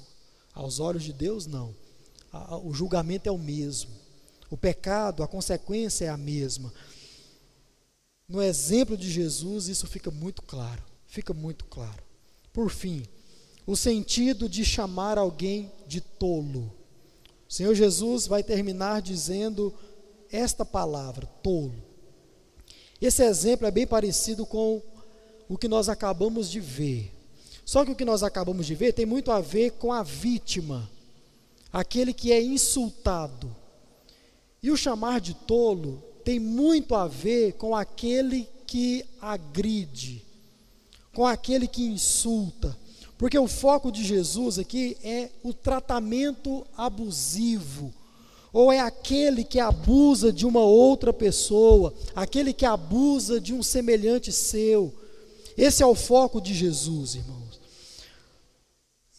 Aos olhos de Deus, não. O julgamento é o mesmo. O pecado, a consequência é a mesma. No exemplo de Jesus, isso fica muito claro. Fica muito claro. Por fim, o sentido de chamar alguém de tolo. O Senhor Jesus vai terminar dizendo esta palavra, tolo. Esse exemplo é bem parecido com o que nós acabamos de ver. Só que o que nós acabamos de ver tem muito a ver com a vítima, aquele que é insultado. E o chamar de tolo tem muito a ver com aquele que agride, com aquele que insulta. Porque o foco de Jesus aqui é o tratamento abusivo, ou é aquele que abusa de uma outra pessoa, aquele que abusa de um semelhante seu. Esse é o foco de Jesus, irmãos.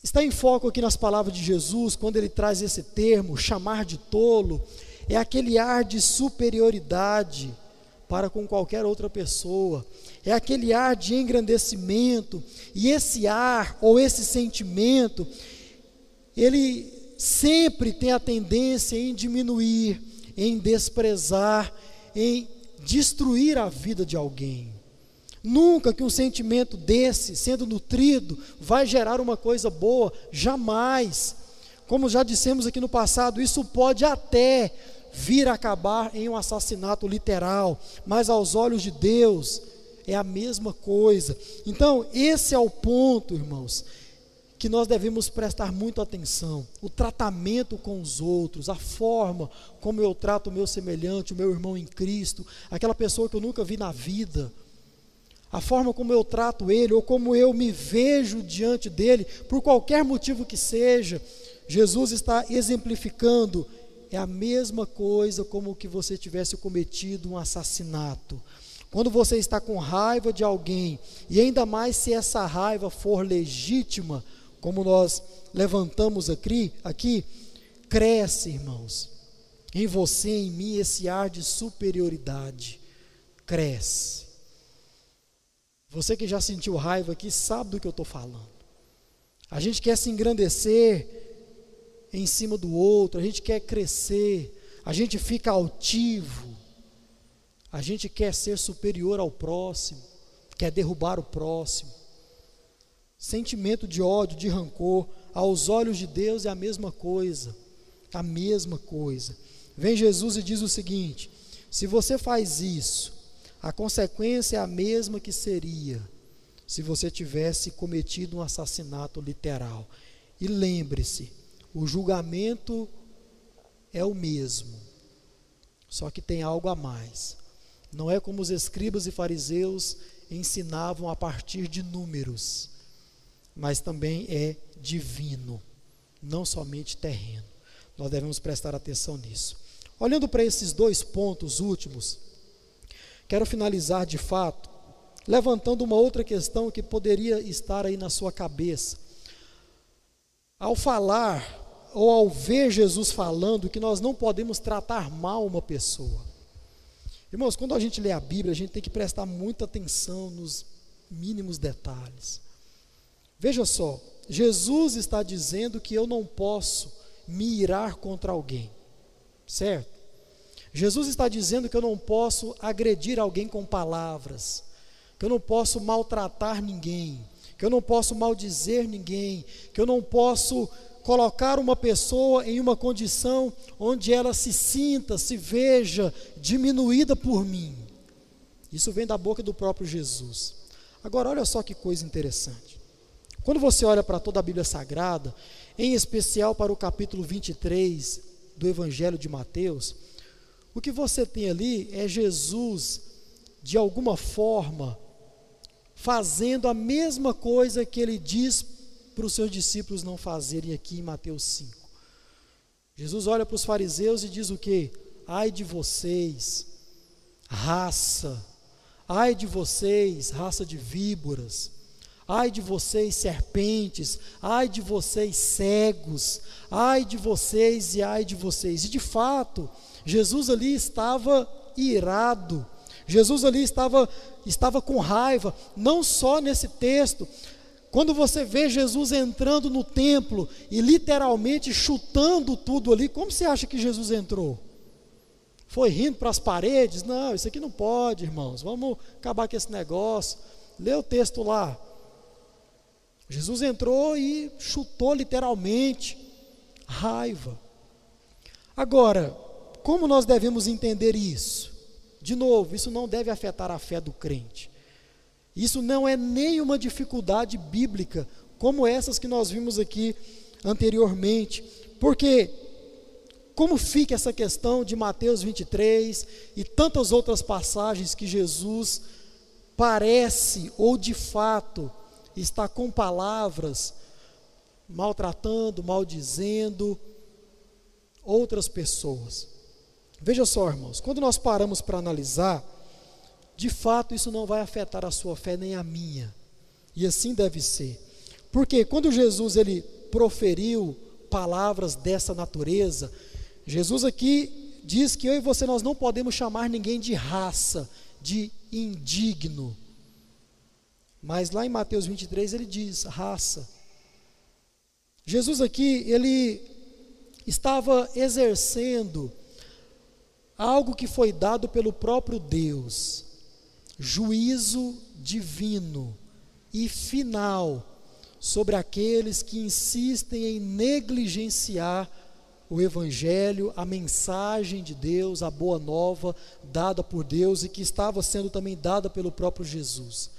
Está em foco aqui nas palavras de Jesus, quando ele traz esse termo, chamar de tolo, é aquele ar de superioridade para com qualquer outra pessoa, é aquele ar de engrandecimento, e esse ar ou esse sentimento, ele sempre tem a tendência em diminuir, em desprezar, em destruir a vida de alguém. Nunca que um sentimento desse, sendo nutrido, vai gerar uma coisa boa, jamais. Como já dissemos aqui no passado, isso pode até vir a acabar em um assassinato literal, mas aos olhos de Deus é a mesma coisa. Então, esse é o ponto, irmãos, que nós devemos prestar muito atenção. O tratamento com os outros, a forma como eu trato o meu semelhante, o meu irmão em Cristo, aquela pessoa que eu nunca vi na vida a forma como eu trato ele, ou como eu me vejo diante dele, por qualquer motivo que seja, Jesus está exemplificando, é a mesma coisa como que você tivesse cometido um assassinato. Quando você está com raiva de alguém, e ainda mais se essa raiva for legítima, como nós levantamos aqui, aqui cresce, irmãos, em você, em mim, esse ar de superioridade, cresce. Você que já sentiu raiva aqui sabe do que eu estou falando. A gente quer se engrandecer em cima do outro, a gente quer crescer, a gente fica altivo, a gente quer ser superior ao próximo, quer derrubar o próximo. Sentimento de ódio, de rancor, aos olhos de Deus é a mesma coisa, a mesma coisa. Vem Jesus e diz o seguinte: se você faz isso, a consequência é a mesma que seria se você tivesse cometido um assassinato literal. E lembre-se, o julgamento é o mesmo, só que tem algo a mais. Não é como os escribas e fariseus ensinavam a partir de números, mas também é divino, não somente terreno. Nós devemos prestar atenção nisso. Olhando para esses dois pontos últimos, Quero finalizar de fato, levantando uma outra questão que poderia estar aí na sua cabeça. Ao falar, ou ao ver Jesus falando, que nós não podemos tratar mal uma pessoa. Irmãos, quando a gente lê a Bíblia, a gente tem que prestar muita atenção nos mínimos detalhes. Veja só, Jesus está dizendo que eu não posso me irar contra alguém, certo? Jesus está dizendo que eu não posso agredir alguém com palavras, que eu não posso maltratar ninguém, que eu não posso maldizer ninguém, que eu não posso colocar uma pessoa em uma condição onde ela se sinta, se veja diminuída por mim. Isso vem da boca do próprio Jesus. Agora, olha só que coisa interessante. Quando você olha para toda a Bíblia Sagrada, em especial para o capítulo 23 do Evangelho de Mateus, o que você tem ali é Jesus, de alguma forma, fazendo a mesma coisa que ele diz para os seus discípulos não fazerem aqui em Mateus 5. Jesus olha para os fariseus e diz o que? Ai de vocês, raça, ai de vocês, raça de víboras, ai de vocês, serpentes, ai de vocês, cegos, ai de vocês e ai de vocês. E de fato, Jesus ali estava irado, Jesus ali estava, estava com raiva, não só nesse texto. Quando você vê Jesus entrando no templo e literalmente chutando tudo ali, como você acha que Jesus entrou? Foi rindo para as paredes? Não, isso aqui não pode, irmãos. Vamos acabar com esse negócio. Lê o texto lá. Jesus entrou e chutou literalmente raiva. Agora, como nós devemos entender isso? De novo, isso não deve afetar a fé do crente. Isso não é nenhuma dificuldade bíblica, como essas que nós vimos aqui anteriormente. Porque como fica essa questão de Mateus 23 e tantas outras passagens que Jesus parece ou de fato está com palavras maltratando, maldizendo outras pessoas. Veja só, irmãos, quando nós paramos para analisar, de fato isso não vai afetar a sua fé nem a minha. E assim deve ser. Porque quando Jesus ele proferiu palavras dessa natureza, Jesus aqui diz que eu e você nós não podemos chamar ninguém de raça, de indigno. Mas lá em Mateus 23 ele diz raça. Jesus aqui, ele estava exercendo algo que foi dado pelo próprio Deus, juízo divino e final sobre aqueles que insistem em negligenciar o Evangelho, a mensagem de Deus, a boa nova dada por Deus e que estava sendo também dada pelo próprio Jesus.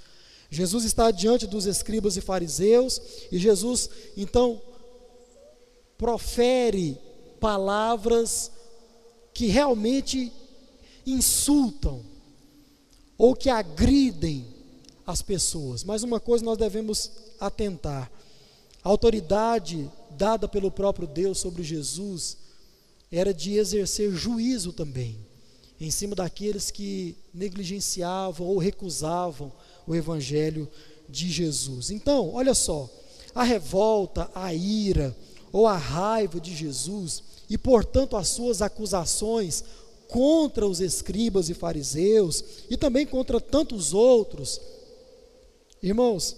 Jesus está diante dos escribas e fariseus e Jesus então profere palavras que realmente insultam ou que agridem as pessoas. Mas uma coisa nós devemos atentar: a autoridade dada pelo próprio Deus sobre Jesus era de exercer juízo também em cima daqueles que negligenciavam ou recusavam o evangelho de Jesus. Então, olha só, a revolta, a ira ou a raiva de Jesus e, portanto, as suas acusações contra os escribas e fariseus e também contra tantos outros, irmãos,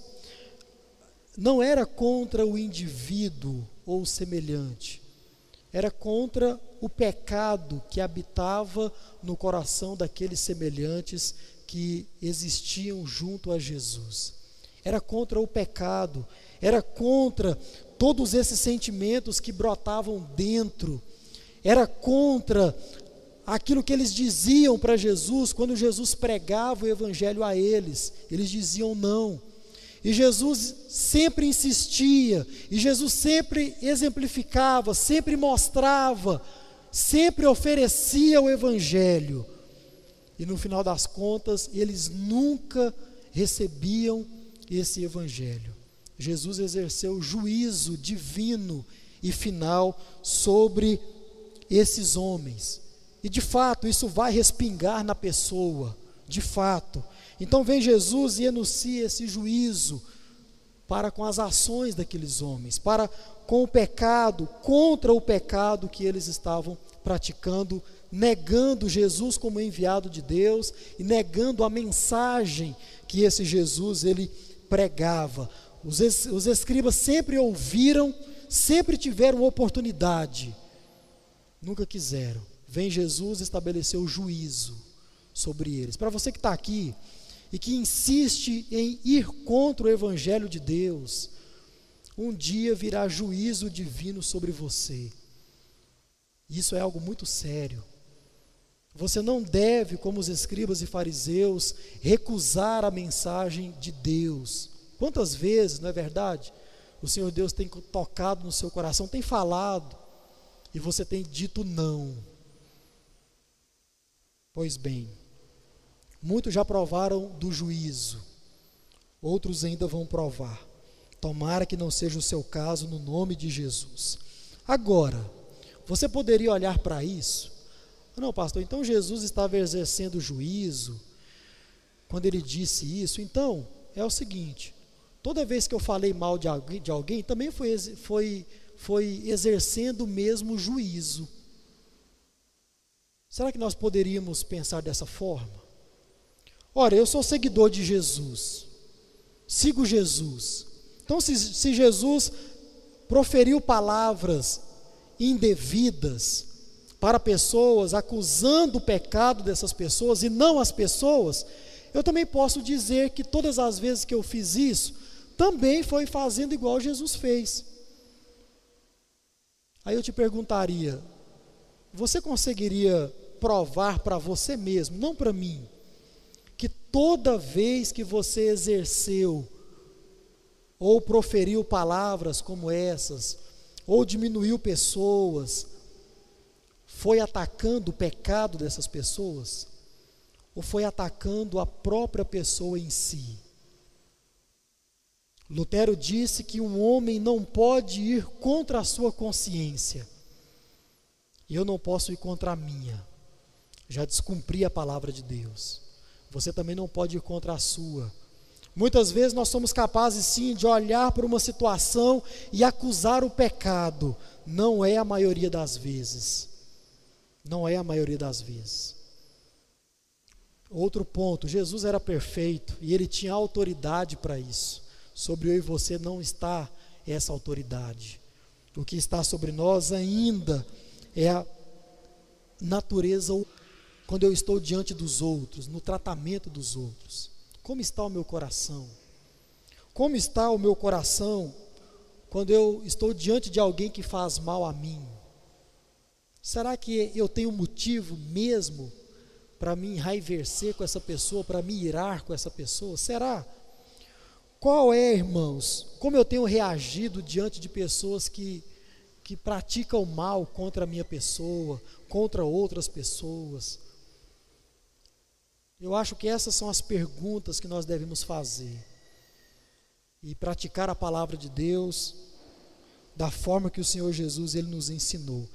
não era contra o indivíduo ou o semelhante, era contra o pecado que habitava no coração daqueles semelhantes que existiam junto a Jesus. Era contra o pecado, era contra todos esses sentimentos que brotavam dentro, era contra aquilo que eles diziam para Jesus quando Jesus pregava o evangelho a eles. Eles diziam não. E Jesus sempre insistia, e Jesus sempre exemplificava, sempre mostrava, sempre oferecia o Evangelho. E no final das contas, eles nunca recebiam esse Evangelho. Jesus exerceu juízo divino e final sobre esses homens. E de fato, isso vai respingar na pessoa, de fato. Então vem Jesus e enuncia esse juízo para com as ações daqueles homens, para com o pecado, contra o pecado que eles estavam praticando, negando Jesus como enviado de Deus e negando a mensagem que esse Jesus ele pregava. Os, es, os escribas sempre ouviram, sempre tiveram oportunidade, nunca quiseram. Vem Jesus estabelecer o juízo sobre eles. Para você que está aqui, e que insiste em ir contra o Evangelho de Deus, um dia virá juízo divino sobre você. Isso é algo muito sério. Você não deve, como os escribas e fariseus, recusar a mensagem de Deus. Quantas vezes, não é verdade? O Senhor Deus tem tocado no seu coração, tem falado, e você tem dito não. Pois bem, Muitos já provaram do juízo, outros ainda vão provar. Tomara que não seja o seu caso, no nome de Jesus. Agora, você poderia olhar para isso? Não, pastor, então Jesus estava exercendo juízo quando ele disse isso. Então, é o seguinte: toda vez que eu falei mal de alguém, de alguém também foi, foi, foi exercendo o mesmo juízo. Será que nós poderíamos pensar dessa forma? Ora, eu sou seguidor de Jesus, sigo Jesus. Então, se, se Jesus proferiu palavras indevidas para pessoas, acusando o pecado dessas pessoas e não as pessoas, eu também posso dizer que todas as vezes que eu fiz isso, também foi fazendo igual Jesus fez. Aí eu te perguntaria: você conseguiria provar para você mesmo, não para mim, que toda vez que você exerceu ou proferiu palavras como essas, ou diminuiu pessoas, foi atacando o pecado dessas pessoas? Ou foi atacando a própria pessoa em si? Lutero disse que um homem não pode ir contra a sua consciência. E eu não posso ir contra a minha. Já descumpri a palavra de Deus. Você também não pode ir contra a sua. Muitas vezes nós somos capazes sim de olhar para uma situação e acusar o pecado. Não é a maioria das vezes. Não é a maioria das vezes. Outro ponto: Jesus era perfeito e ele tinha autoridade para isso. Sobre eu e você não está essa autoridade. O que está sobre nós ainda é a natureza quando eu estou diante dos outros, no tratamento dos outros. Como está o meu coração? Como está o meu coração quando eu estou diante de alguém que faz mal a mim? Será que eu tenho motivo mesmo para me enraivecer com essa pessoa, para me irar com essa pessoa? Será? Qual é, irmãos, como eu tenho reagido diante de pessoas que, que praticam mal contra a minha pessoa, contra outras pessoas? Eu acho que essas são as perguntas que nós devemos fazer. E praticar a palavra de Deus da forma que o Senhor Jesus ele nos ensinou,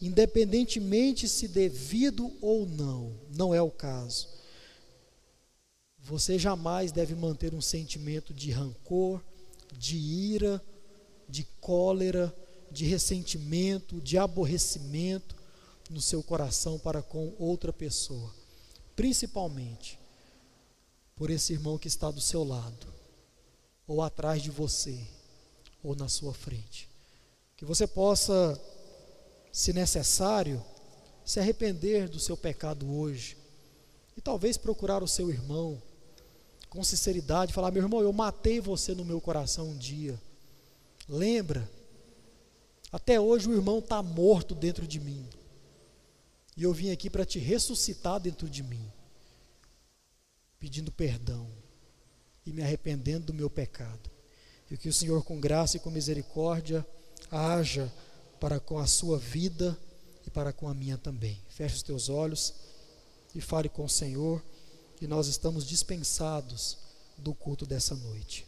independentemente se devido ou não, não é o caso. Você jamais deve manter um sentimento de rancor, de ira, de cólera, de ressentimento, de aborrecimento no seu coração para com outra pessoa, principalmente por esse irmão que está do seu lado, ou atrás de você, ou na sua frente. Que você possa, se necessário, se arrepender do seu pecado hoje e talvez procurar o seu irmão com sinceridade, falar: meu irmão, eu matei você no meu coração um dia. Lembra? Até hoje o irmão está morto dentro de mim. E eu vim aqui para te ressuscitar dentro de mim, pedindo perdão e me arrependendo do meu pecado. E que o Senhor, com graça e com misericórdia, haja para com a sua vida e para com a minha também. Feche os teus olhos e fale com o Senhor e nós estamos dispensados do culto dessa noite.